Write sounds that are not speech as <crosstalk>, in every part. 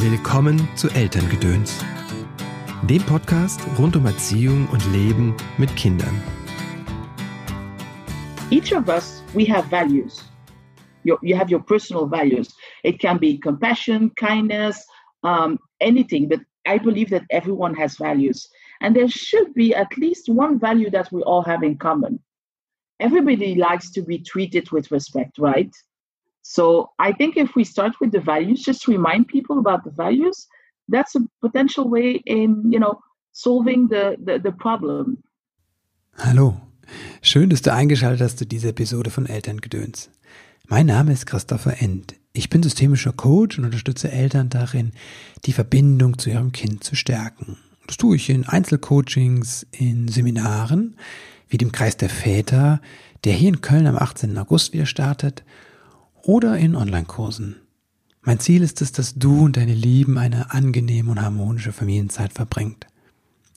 Willkommen zu Elterngedöns, dem Podcast rund um Erziehung und Leben mit Kindern. Each of us, we have values. You, you have your personal values. It can be compassion, kindness, um, anything, but I believe that everyone has values. And there should be at least one value that we all have in common. Everybody likes to be treated with respect, right? So I think if we start with the values, just remind people about the values, that's a potential way in, you know, solving the, the, the problem. Hallo, schön, dass du eingeschaltet hast zu dieser Episode von Elterngedöns. Mein Name ist Christopher End. Ich bin systemischer Coach und unterstütze Eltern darin, die Verbindung zu ihrem Kind zu stärken. Das tue ich in Einzelcoachings, in Seminaren, wie dem Kreis der Väter, der hier in Köln am 18. August wieder startet, oder in Online-Kursen. Mein Ziel ist es, dass du und deine Lieben eine angenehme und harmonische Familienzeit verbringt.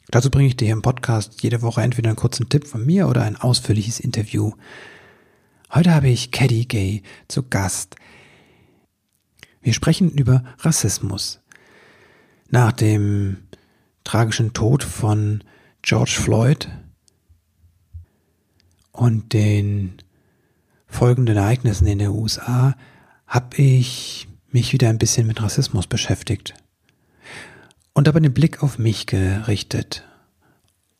Dazu bringe ich dir im Podcast jede Woche entweder einen kurzen Tipp von mir oder ein ausführliches Interview. Heute habe ich Caddy Gay zu Gast. Wir sprechen über Rassismus. Nach dem tragischen Tod von George Floyd und den folgenden Ereignissen in den USA habe ich mich wieder ein bisschen mit Rassismus beschäftigt und aber den Blick auf mich gerichtet.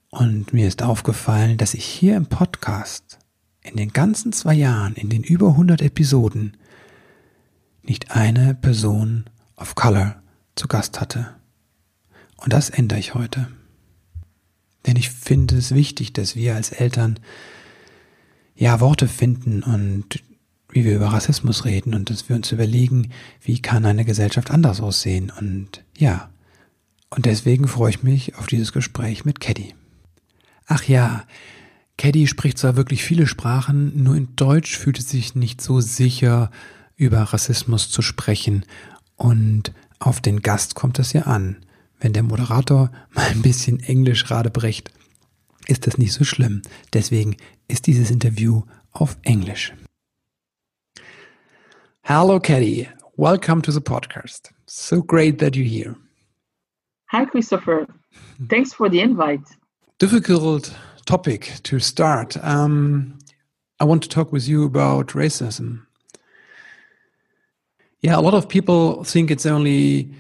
Und mir ist aufgefallen, dass ich hier im Podcast in den ganzen zwei Jahren, in den über 100 Episoden, nicht eine Person of Color zu Gast hatte. Und das ändere ich heute. Denn ich finde es wichtig, dass wir als Eltern ja, Worte finden und wie wir über Rassismus reden und dass wir uns überlegen, wie kann eine Gesellschaft anders aussehen und ja. Und deswegen freue ich mich auf dieses Gespräch mit Caddy. Ach ja, Caddy spricht zwar wirklich viele Sprachen, nur in Deutsch fühlt es sich nicht so sicher, über Rassismus zu sprechen und auf den Gast kommt es ja an. Wenn der Moderator <laughs> mal ein bisschen Englisch radebrecht, ist das nicht so schlimm. Deswegen ist dieses Interview auf Englisch. Hello, Caddy. Welcome to the podcast. So great that you're here. Hi, Christopher. Thanks for the invite. Difficult topic to start. Um, I want to talk with you about racism. Yeah, a lot of people think it's only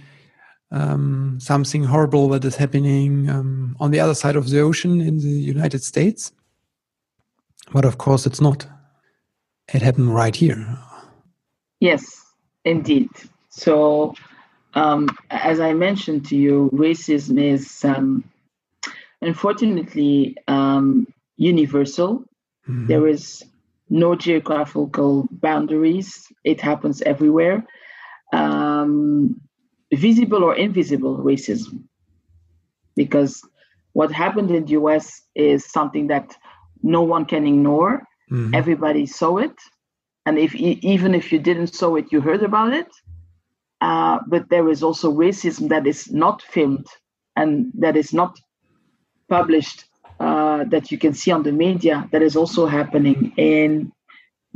um, something horrible that is happening um, on the other side of the ocean in the United States. But of course, it's not. It happened right here. Yes, indeed. So, um, as I mentioned to you, racism is um, unfortunately um, universal. Mm-hmm. There is no geographical boundaries, it happens everywhere. Um, visible or invisible racism. Because what happened in the US is something that no one can ignore. Mm-hmm. Everybody saw it. And if even if you didn't saw it, you heard about it. Uh, but there is also racism that is not filmed and that is not published uh, that you can see on the media that is also happening in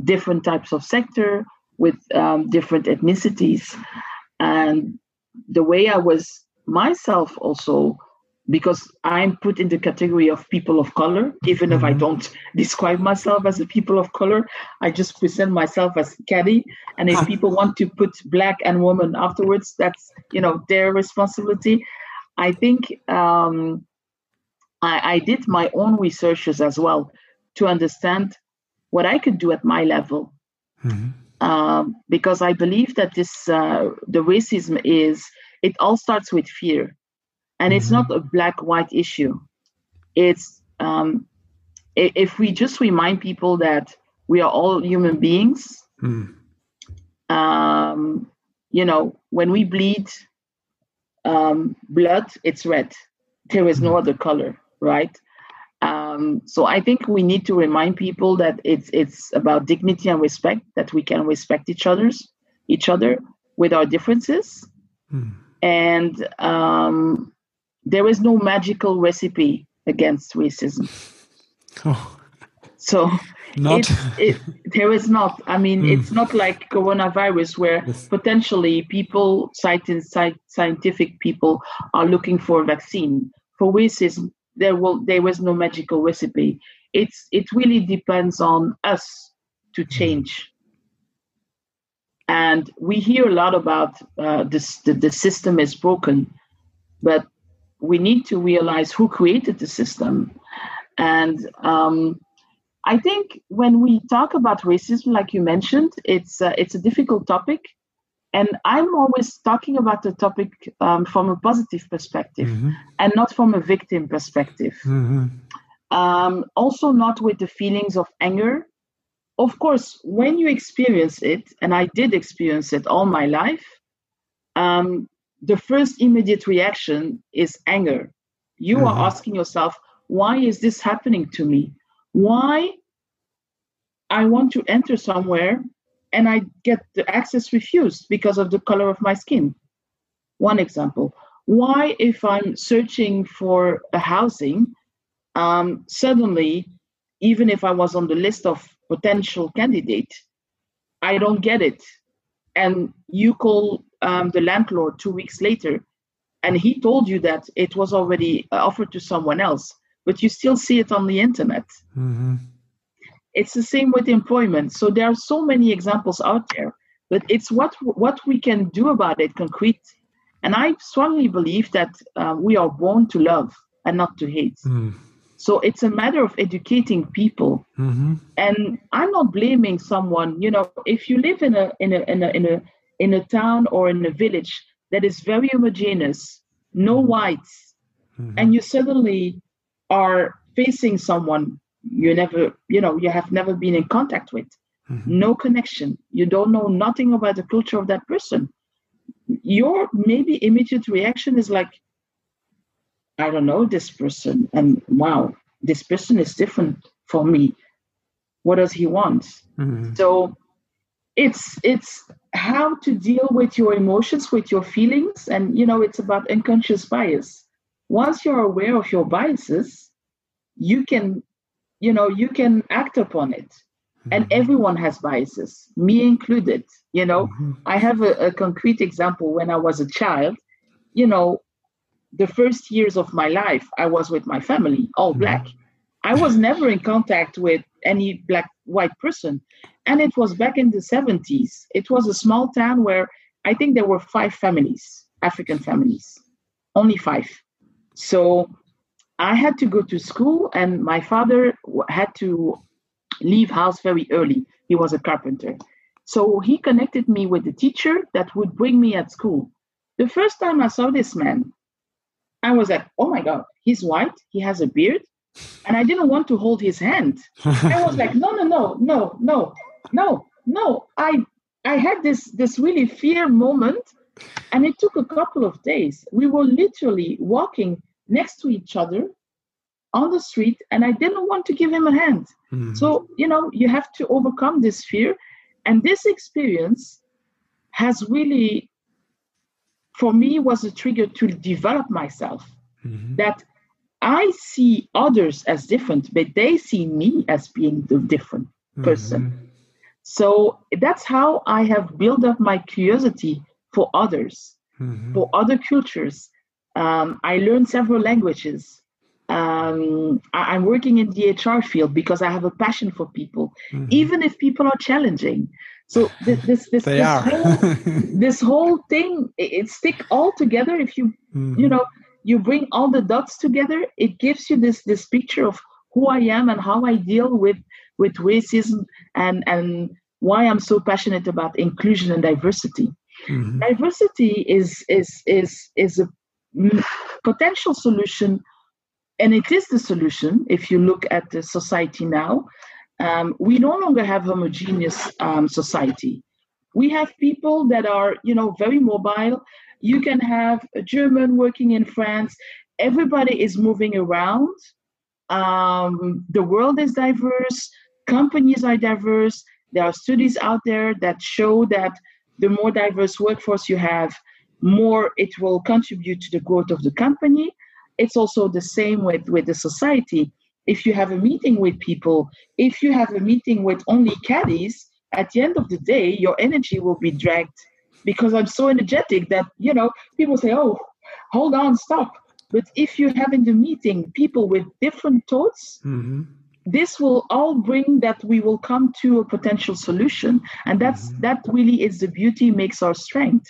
different types of sector with um, different ethnicities and the way I was myself also because I'm put in the category of people of color, even mm-hmm. if I mm-hmm. don't describe myself as a people of color, I just present myself as Caddy. And if people want to put black and woman afterwards, that's you know their responsibility. I think um, I, I did my own researches as well to understand what I could do at my level. Mm-hmm um, because I believe that this uh, the racism is it all starts with fear, and mm-hmm. it's not a black white issue. It's um, if we just remind people that we are all human beings. Mm. Um, you know, when we bleed um, blood, it's red. There is no mm. other color, right? Um, so I think we need to remind people that it's it's about dignity and respect that we can respect each other's each other with our differences, hmm. and um, there is no magical recipe against racism. <laughs> Oh. So not. It, there is not. I mean, mm. it's not like coronavirus where yes. potentially people, scientific people, are looking for a vaccine. For racism, there will there was no magical recipe. It's it really depends on us to hmm. change. And we hear a lot about uh, this. The, the system is broken, but we need to realize who created the system. And um, I think when we talk about racism, like you mentioned, it's uh, it's a difficult topic, and I'm always talking about the topic um, from a positive perspective mm-hmm. and not from a victim perspective. Mm-hmm. Um, also, not with the feelings of anger. Of course, when you experience it, and I did experience it all my life, um, the first immediate reaction is anger. You mm-hmm. are asking yourself, why is this happening to me? Why I want to enter somewhere and I get the access refused because of the color of my skin? One example. Why, if I'm searching for a housing, um, suddenly, even if I was on the list of potential candidate, I don't get it. And you call um, the landlord two weeks later, and he told you that it was already offered to someone else, but you still see it on the internet. Mm-hmm. It's the same with employment. So there are so many examples out there, but it's what what we can do about it concrete. And I strongly believe that uh, we are born to love and not to hate. Mm. So it's a matter of educating people. Mm-hmm. And I'm not blaming someone. You know, if you live in a in a in a in a in a town or in a village that is very homogeneous, no mm-hmm. whites, mm-hmm. and you suddenly are facing someone you never, you know, you have never been in contact with, mm-hmm. no connection, you don't know nothing about the culture of that person. Your maybe immediate reaction is like, I don't know this person, and wow, this person is different for me. What does he want? Mm-hmm. So it's it's how to deal with your emotions with your feelings and you know it's about unconscious bias once you're aware of your biases you can you know you can act upon it and mm-hmm. everyone has biases me included you know mm-hmm. i have a, a concrete example when i was a child you know the first years of my life i was with my family all mm-hmm. black i was never in contact with any black white person and it was back in the 70s. It was a small town where I think there were five families, African families, only five. So I had to go to school, and my father had to leave house very early. He was a carpenter. So he connected me with the teacher that would bring me at school. The first time I saw this man, I was like, oh my God, he's white, he has a beard, and I didn't want to hold his hand. I was like, no, no, no, no, no no, no. I I had this this really fear moment, and it took a couple of days. We were literally walking next to each other on the street, and I didn't want to give him a hand. Mm. So you know, you have to overcome this fear, and this experience has really, for me, was a trigger to develop myself. Mm-hmm. That I see others as different, but they see me as being the different person. Mm-hmm. So that's how I have built up my curiosity for others, mm-hmm. for other cultures. Um, I learned several languages. Um, I, am working in the HR field because I have a passion for people, mm-hmm. even if people are challenging. So <laughs> this this this, this whole, this whole thing it, it stick all together. If you mm-hmm. you know you bring all the dots together, it gives you this this picture of who I am and how I deal with with racism and and why I'm so passionate about inclusion and diversity. Mm-hmm. Diversity is is is is a potential solution, and it is the solution. If you look at the society now, um, we no longer have homogeneous um, society. We have people that are, you know, very mobile. You can have a German working in France. Everybody is moving around. Um, the world is diverse companies are diverse. There are studies out there that show that the more diverse workforce you have, more it will contribute to the growth of the company. It's also the same with, with the society. if you have a meeting with people, if you have a meeting with only caddies, at the end of the day, your energy will be dragged because I'm so energetic that, you know, people say, oh, hold on, stop. But if you have in the meeting people with different thoughts, mm-hmm. this will all bring that we will come to a potential solution. And that's mm-hmm. that really is the beauty makes our strength.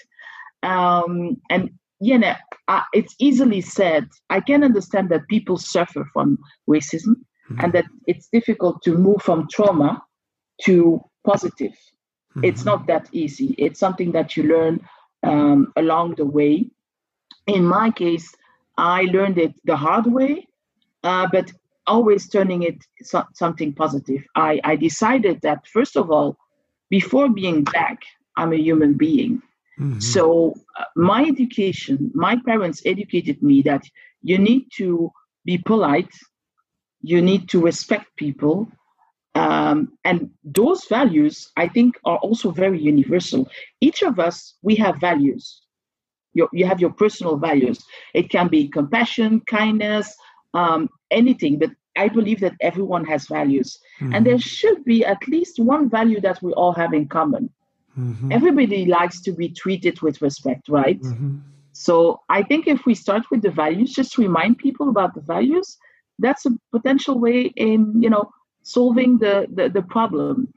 Um, and you know, uh, it's easily said. I can understand that people suffer from racism mm-hmm. and that it's difficult to move from trauma to positive. Mm-hmm. It's not that easy. It's something that you learn um, along the way. In my case, I learned it the hard way, uh, but always turning it so- something positive. I, I decided that, first of all, before being black, I'm a human being. Mm-hmm. So, uh, my education, my parents educated me that you need to be polite, you need to respect people. Um, and those values, I think, are also very universal. Each of us, we have values. You, you have your personal values. It can be compassion, kindness, um, anything, but I believe that everyone has values. Mm-hmm. And there should be at least one value that we all have in common. Mm-hmm. Everybody likes to be treated with respect, right? Mm-hmm. So I think if we start with the values, just remind people about the values, that's a potential way in, you know, solving the, the, the problem.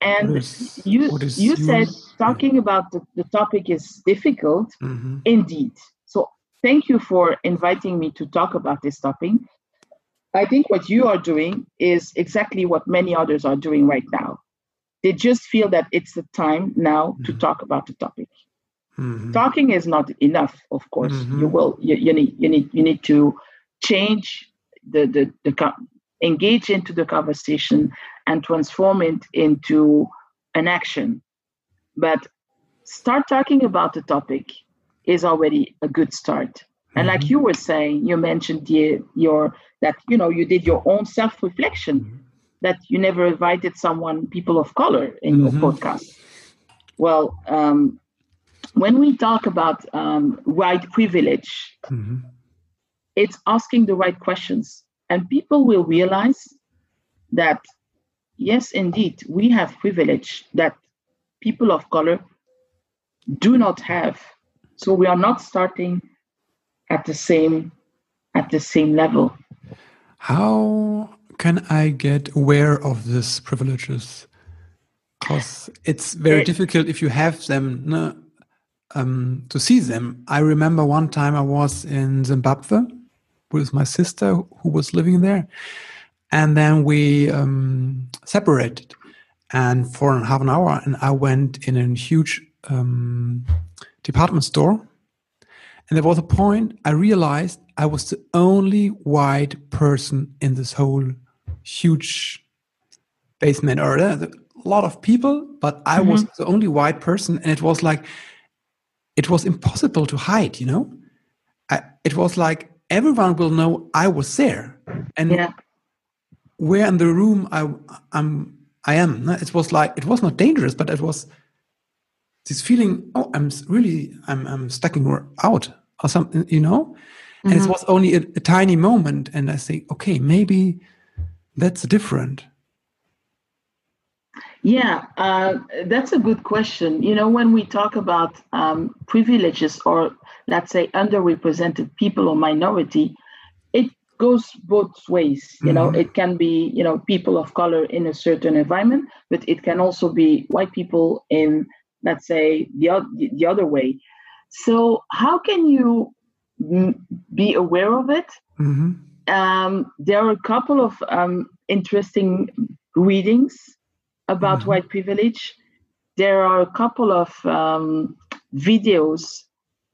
And is, you you said talking about the, the topic is difficult. Mm-hmm. Indeed. So thank you for inviting me to talk about this topic. I think what you are doing is exactly what many others are doing right now they just feel that it's the time now mm-hmm. to talk about the topic. Mm-hmm. Talking is not enough, of course. Mm-hmm. You will you, you, need you need you need to change the the, the engage into the conversation and transform it into an action. But start talking about the topic is already a good start. And like mm-hmm. you were saying, you mentioned the, your that you know you did your own self reflection mm-hmm that you never invited someone, people of color, in mm-hmm. your podcast. Well, um, when we talk about um, white privilege, mm-hmm. it's asking the right questions, and people will realize that yes, indeed, we have privilege that people of color do not have. So we are not starting at the same at the same level. How can I get aware of these privileges? Because it's very difficult if you have them no, um, to see them. I remember one time I was in Zimbabwe with my sister who was living there, and then we um, separated. And for half an hour, and I went in a huge um, department store, and there was a point I realized I was the only white person in this whole huge basement or a lot of people, but I mm-hmm. was the only white person, and it was like it was impossible to hide. You know, I, it was like everyone will know I was there, and yeah. where in the room I I'm I am. It was like it was not dangerous, but it was this feeling. Oh, I'm really I'm I'm stucking out or something. You know. And mm-hmm. it was only a, a tiny moment, and I think, okay, maybe that's different. Yeah, uh, that's a good question. You know, when we talk about um, privileges or let's say underrepresented people or minority, it goes both ways. You mm-hmm. know, it can be you know people of color in a certain environment, but it can also be white people in let's say the the other way. So how can you be aware of it? Mm-hmm um, there are a couple of um, interesting readings about mm-hmm. white privilege. There are a couple of um, videos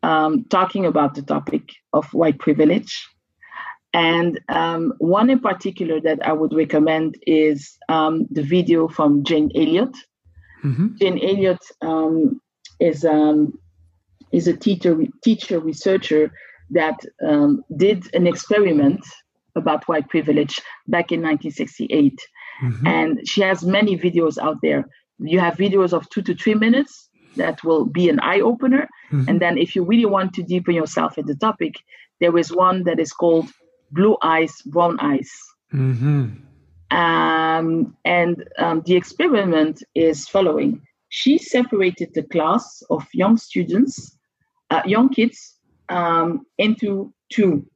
um, talking about the topic of white privilege. And um, one in particular that I would recommend is um, the video from Jane Elliott. Mm-hmm. Jane Elliott is is a teacher teacher researcher that um, did an experiment about white privilege back in 1968. Mm-hmm. And she has many videos out there. You have videos of two to three minutes that will be an eye opener. Mm-hmm. And then, if you really want to deepen yourself in the topic, there is one that is called Blue Eyes, Brown Eyes. Mm-hmm. Um, and um, the experiment is following. She separated the class of young students, uh, young kids, um, into two,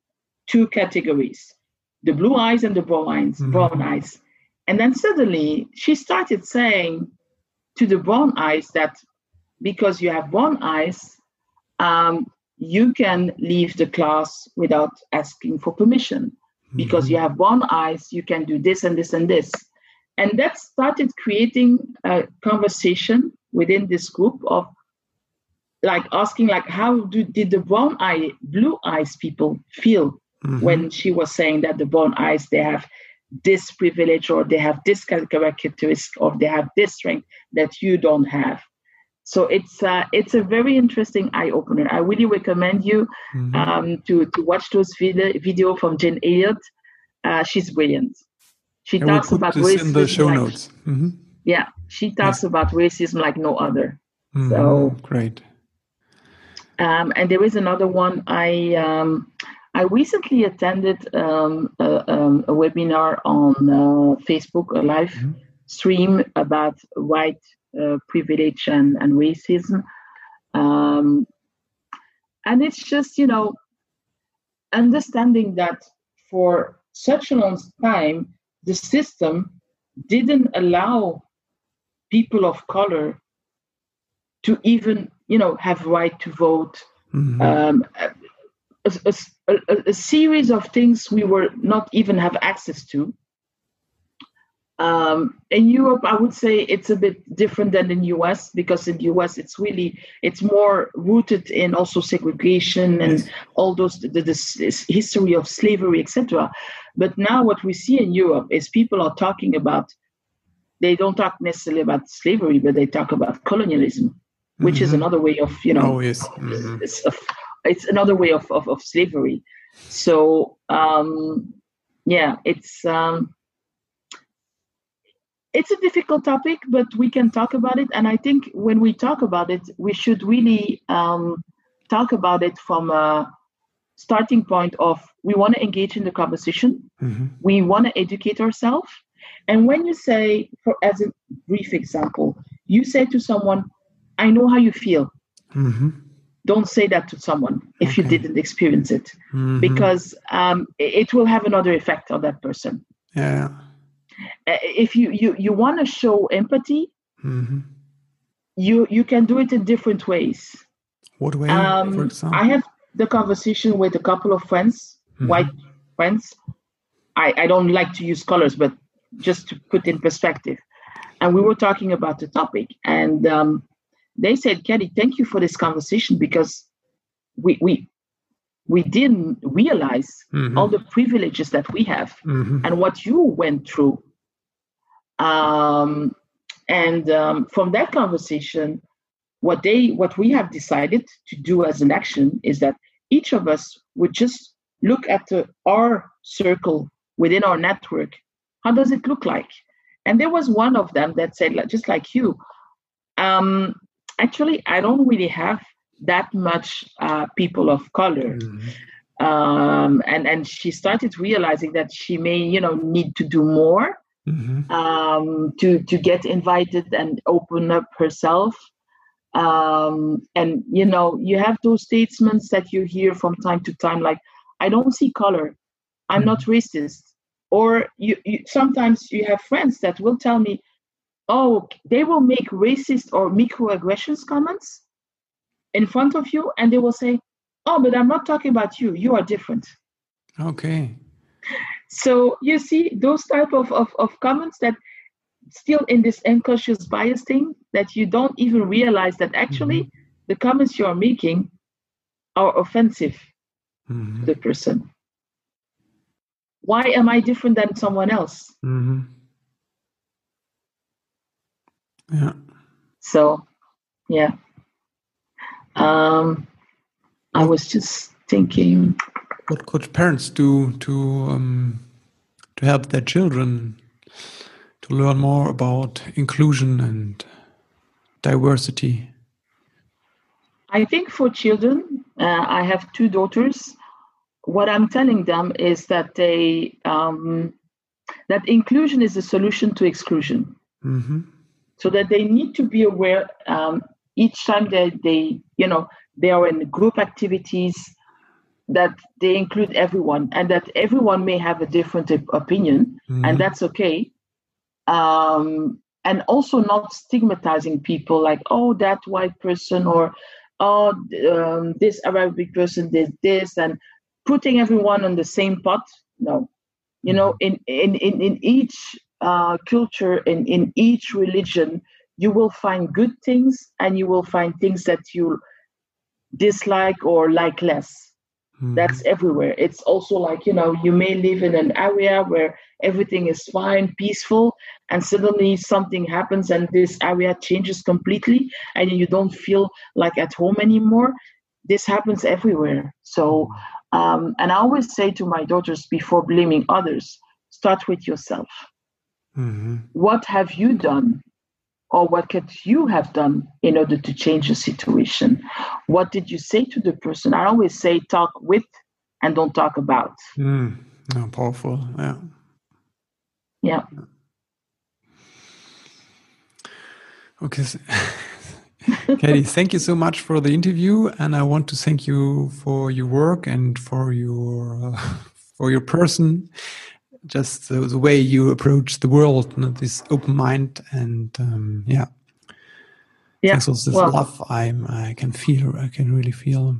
two categories: the blue eyes and the brown eyes. Mm-hmm. Brown eyes. And then suddenly she started saying to the brown eyes that because you have brown eyes, um, you can leave the class without asking for permission. Mm-hmm. Because you have brown eyes, you can do this and this and this. And that started creating a conversation within this group of like asking like how do, did the brown eye blue eyes people feel mm-hmm. when she was saying that the brown eyes they have this privilege or they have this characteristic or they have this strength that you don't have. So it's uh, it's a very interesting eye opener i really recommend you mm-hmm. um, to to watch those video video from Jane Elliott. Uh, she's brilliant. She and talks we'll about racism in the show like, notes. Mm-hmm. yeah she talks about racism like no other. Mm-hmm. so great. Um, and there is another one i um, I recently attended um, a, um, a, webinar on uh, Facebook, a live mm-hmm. stream about white uh, privilege and, and racism. Um, and it's just, you know, understanding that for such a long time, the system didn't allow people of color to even, you know, have right to vote. Mm-hmm. Um, a, a, a, series of things we were not even have access to. Um, in Europe, I would say it's a bit different than in US because in the US it's really it's more rooted in also segregation and yes. all those the, the history of slavery, etc. But now what we see in Europe is people are talking about they don't talk necessarily about slavery, but they talk about colonialism, which mm-hmm. is another way of you know oh, yes. mm-hmm. of it's another way of, of, of slavery. So um, yeah, it's um, it's a difficult topic, but we can talk about it. And I think when we talk about it, we should really um, talk about it from a starting point of we want to engage in the conversation, mm-hmm. we want to educate ourselves. And when you say, for as a brief example, you say to someone, "I know how you feel." Mm-hmm don't say that to someone if okay. you didn't experience it mm-hmm. because um, it will have another effect on that person yeah uh, if you you, you want to show empathy mm-hmm. you you can do it in different ways what way um, for example i have the conversation with a couple of friends mm-hmm. white friends I, I don't like to use colors but just to put in perspective and we were talking about the topic and um, they said, Kelly, thank you for this conversation because we we we didn't realize mm-hmm. all the privileges that we have mm-hmm. and what you went through. Um, and um, from that conversation, what they what we have decided to do as an action is that each of us would just look at the, our circle within our network. How does it look like? And there was one of them that said, just like you, um, actually, I don't really have that much uh, people of color. Mm-hmm. Um, and and she started realizing that she may, you know, need to do more mm-hmm. um, to to get invited and open up herself. Um, and you know, you have those statements that you hear from time to time, like, "I don't see color. I'm mm-hmm. not racist." Or you, you sometimes you have friends that will tell me, oh, they will make racist or microaggressions comments in front of you, and they will say, oh, but I'm not talking about you. You are different. Okay. So you see those type of, of, of comments that still in this unconscious bias thing that you don't even realize that actually mm-hmm. the comments you are making are offensive mm-hmm. to the person. Why am I different than someone else? Mm-hmm. Yeah. So, yeah. Um, I was just thinking. What could parents do to um, to help their children to learn more about inclusion and diversity? I think for children, uh, I have two daughters. What I'm telling them is that they um, that inclusion is a solution to exclusion. Mm-hmm. So that they need to be aware um, each time that they, you know, they are in group activities that they include everyone and that everyone may have a different opinion mm-hmm. and that's okay um, and also not stigmatizing people like oh that white person or oh um, this arabic person did this and putting everyone on the same pot no you know mm-hmm. in in in, in each uh, culture in in each religion you will find good things and you will find things that you dislike or like less Mm-hmm. That's everywhere. It's also like, you know, you may live in an area where everything is fine, peaceful, and suddenly something happens and this area changes completely and you don't feel like at home anymore. This happens everywhere. So, um, and I always say to my daughters before blaming others, start with yourself. Mm-hmm. What have you done or what could you have done in order to change the situation? What did you say to the person? I always say talk with and don't talk about. Mm, oh, powerful. Yeah. Yeah. Okay. <laughs> Katie, thank you so much for the interview, and I want to thank you for your work and for your uh, <laughs> for your person just the, the, way you approach the world, you know, this open mind, and um, yeah, yeah. So this well, love I'm I can feel, I can really feel.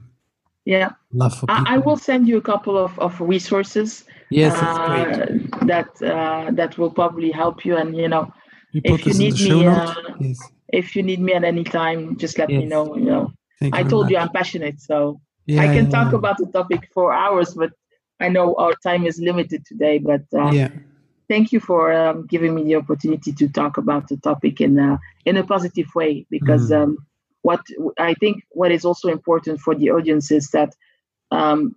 Yeah, love for people. I, I will send you a couple of, of resources. Yes, uh, that uh, that will probably help you, and you know, you if you need me, uh, yes. if you need me at any time, just let yes. me know. You know, Thank I you told much. you I'm passionate, so yeah, I can yeah, talk yeah. about the topic for hours, but I know our time is limited today, but uh, yeah. Thank you for um, giving me the opportunity to talk about the topic in a, in a positive way. Because mm. um, what I think what is also important for the audience is that um,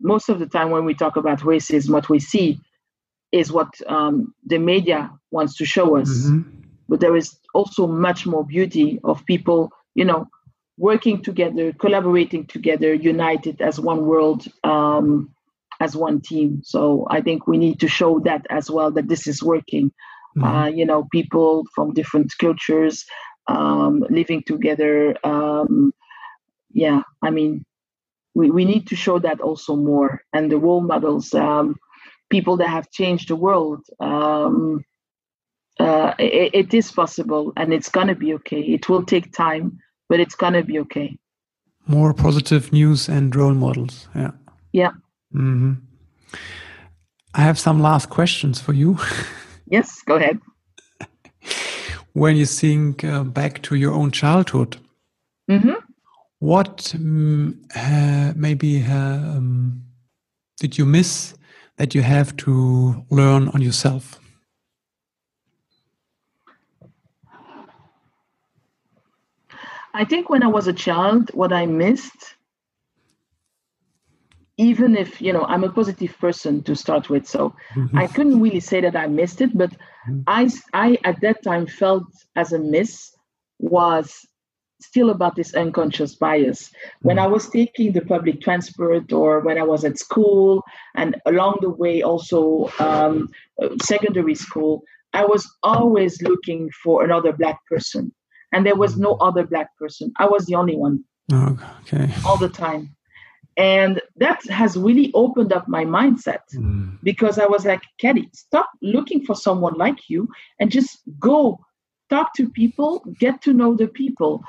most of the time when we talk about racism, what we see is what um, the media wants to show us. Mm-hmm. But there is also much more beauty of people, you know, working together, collaborating together, united as one world, um, as one team. So I think we need to show that as well that this is working. Mm-hmm. Uh, you know, people from different cultures um, living together. Um, yeah, I mean, we, we need to show that also more. And the role models, um, people that have changed the world. Um, uh, it, it is possible and it's going to be okay. It will take time, but it's going to be okay. More positive news and role models. Yeah. Yeah. Mm-hmm. I have some last questions for you. <laughs> yes, go ahead. <laughs> when you think uh, back to your own childhood, mm-hmm. what um, uh, maybe uh, um, did you miss that you have to learn on yourself? I think when I was a child, what I missed even if you know i'm a positive person to start with so mm-hmm. i couldn't really say that i missed it but mm-hmm. i i at that time felt as a miss was still about this unconscious bias when mm-hmm. i was taking the public transport or when i was at school and along the way also um, secondary school i was always looking for another black person and there was no other black person i was the only one oh, okay all the time and that has really opened up my mindset mm. because I was like, Katie, stop looking for someone like you and just go talk to people, get to know the people.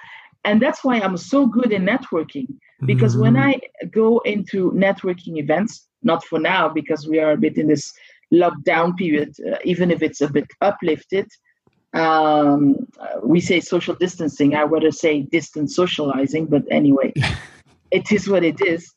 And that's why I'm so good in networking because mm. when I go into networking events, not for now because we are a bit in this lockdown period, uh, even if it's a bit uplifted, um, we say social distancing. I would say distance socializing, but anyway, <laughs> it is what it is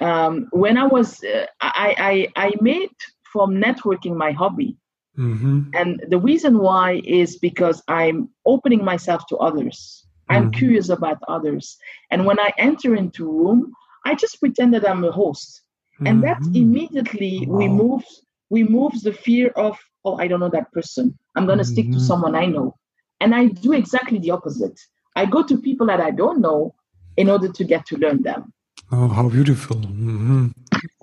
um, when I was, uh, I, I, I made from networking my hobby. Mm-hmm. And the reason why is because I'm opening myself to others. I'm mm-hmm. curious about others. And when I enter into a room, I just pretend that I'm a host. Mm-hmm. And that mm-hmm. immediately wow. removes removes the fear of, oh, I don't know that person. I'm gonna stick to mm-hmm. someone I know. And I do exactly the opposite. I go to people that I don't know in order to get to learn them. Oh, how beautiful! Mm -hmm.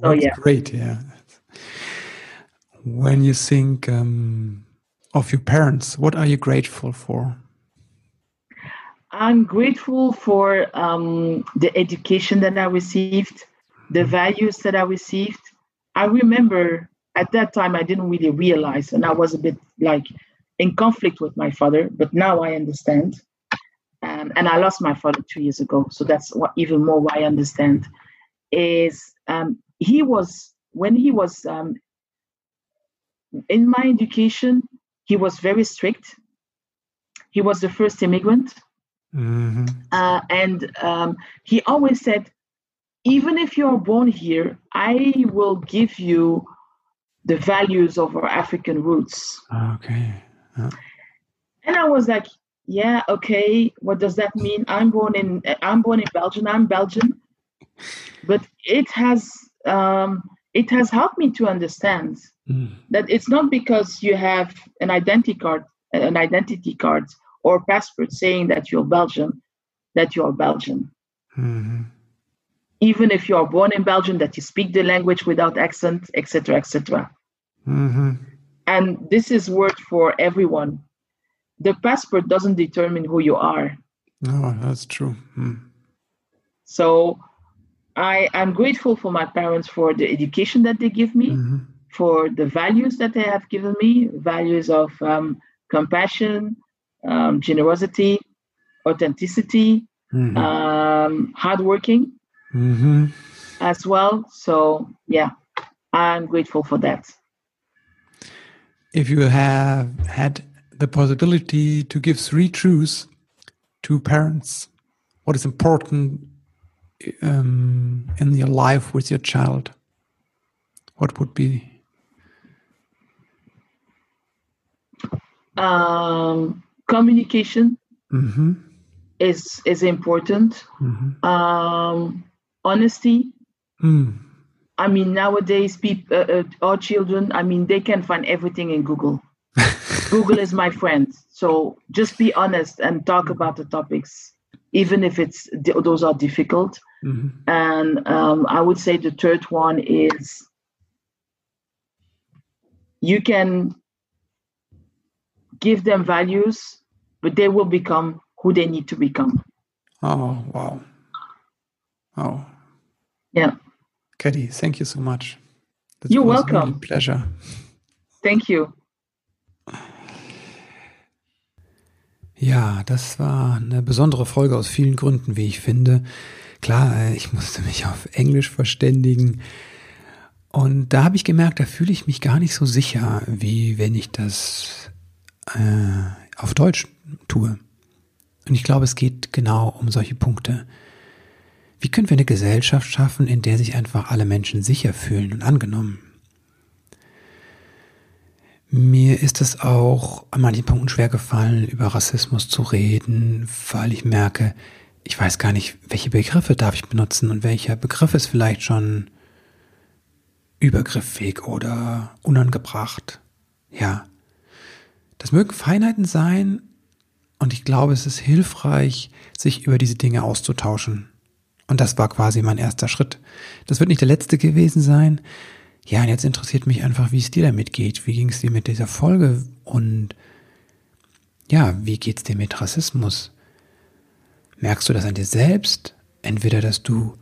Oh, yeah, great. Yeah. When you think um, of your parents, what are you grateful for? I'm grateful for um, the education that I received, the mm-hmm. values that I received. I remember at that time I didn't really realize, and I was a bit like in conflict with my father, but now I understand. Um, and I lost my father two years ago, so that's what even more why I understand. Is um, he was when he was um, in my education, he was very strict. He was the first immigrant Mm-hmm. Uh, and um, he always said, even if you're born here, I will give you the values of our African roots. Okay. Yeah. And I was like, yeah, okay. What does that mean? I'm born in I'm born in Belgium. I'm Belgian, but it has um, it has helped me to understand mm. that it's not because you have an identity card, an identity card, or passport saying that you're Belgian, that you're Belgian. Mm-hmm. Even if you are born in Belgium, that you speak the language without accent, etc., etc. Mm-hmm. And this is word for everyone. The passport doesn't determine who you are. No, that's true. Mm. So I am grateful for my parents for the education that they give me, mm-hmm. for the values that they have given me, values of um, compassion, um, generosity, authenticity, mm-hmm. um, hardworking mm-hmm. as well. So, yeah, I'm grateful for that. If you have had the possibility to give three truths to parents, what is important um, in your life with your child, what would be? Um, communication mm-hmm. is is important. Mm-hmm. Um, honesty. Mm. I mean, nowadays, people, uh, uh, our children, I mean, they can find everything in Google. Google is my friend. So just be honest and talk mm-hmm. about the topics, even if it's those are difficult. Mm-hmm. And um, I would say the third one is you can give them values, but they will become who they need to become. Oh, wow. Oh. Yeah. Katie, thank you so much. That You're welcome. Pleasure. Thank you. Ja, das war eine besondere Folge aus vielen Gründen, wie ich finde. Klar, äh, ich musste mich auf Englisch verständigen. Und da habe ich gemerkt, da fühle ich mich gar nicht so sicher, wie wenn ich das äh, auf Deutsch tue. Und ich glaube, es geht genau um solche Punkte. Wie können wir eine Gesellschaft schaffen, in der sich einfach alle Menschen sicher fühlen und angenommen? Mir ist es auch an manchen Punkten schwer gefallen, über Rassismus zu reden, weil ich merke, ich weiß gar nicht, welche Begriffe darf ich benutzen und welcher Begriff ist vielleicht schon übergriffig oder unangebracht. Ja, das mögen Feinheiten sein und ich glaube, es ist hilfreich, sich über diese Dinge auszutauschen. Und das war quasi mein erster Schritt. Das wird nicht der letzte gewesen sein. Ja, und jetzt interessiert mich einfach, wie es dir damit geht. Wie ging es dir mit dieser Folge? Und ja, wie geht es dir mit Rassismus? Merkst du das an dir selbst? Entweder, dass du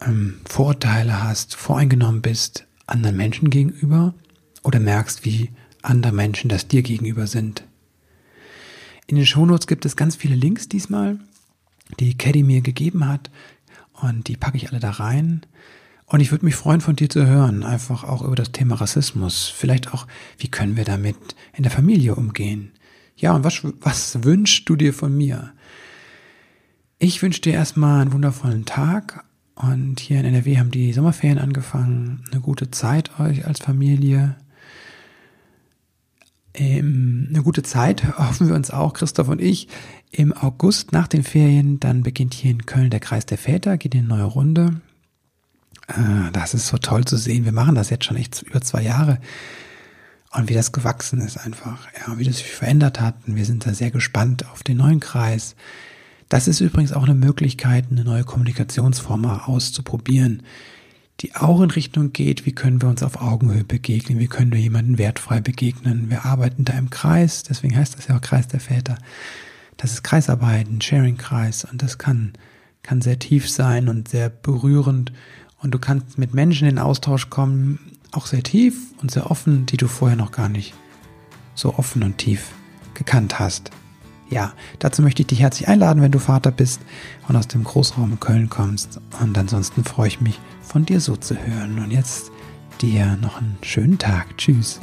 ähm, Vorurteile hast, voreingenommen bist anderen Menschen gegenüber, oder merkst, wie andere Menschen das dir gegenüber sind. In den Shownotes gibt es ganz viele Links diesmal, die Caddy mir gegeben hat und die packe ich alle da rein. Und ich würde mich freuen, von dir zu hören, einfach auch über das Thema Rassismus. Vielleicht auch, wie können wir damit in der Familie umgehen? Ja, und was, was wünschst du dir von mir? Ich wünsche dir erstmal einen wundervollen Tag. Und hier in NRW haben die Sommerferien angefangen. Eine gute Zeit euch als Familie ähm, eine gute Zeit, <laughs> hoffen wir uns auch, Christoph und ich. Im August nach den Ferien, dann beginnt hier in Köln der Kreis der Väter, geht in eine neue Runde. Äh, das ist so toll zu sehen. Wir machen das jetzt schon echt über zwei Jahre. Und wie das gewachsen ist einfach, ja, wie das sich verändert hat. Und wir sind da sehr gespannt auf den neuen Kreis. Das ist übrigens auch eine Möglichkeit, eine neue Kommunikationsform auszuprobieren, die auch in Richtung geht, wie können wir uns auf Augenhöhe begegnen, wie können wir jemanden wertfrei begegnen. Wir arbeiten da im Kreis, deswegen heißt das ja auch Kreis der Väter. Das ist Kreisarbeiten, Sharing-Kreis und das kann, kann sehr tief sein und sehr berührend und du kannst mit Menschen in Austausch kommen, auch sehr tief und sehr offen, die du vorher noch gar nicht so offen und tief gekannt hast. Ja, dazu möchte ich dich herzlich einladen, wenn du Vater bist und aus dem Großraum Köln kommst. Und ansonsten freue ich mich, von dir so zu hören. Und jetzt dir noch einen schönen Tag. Tschüss.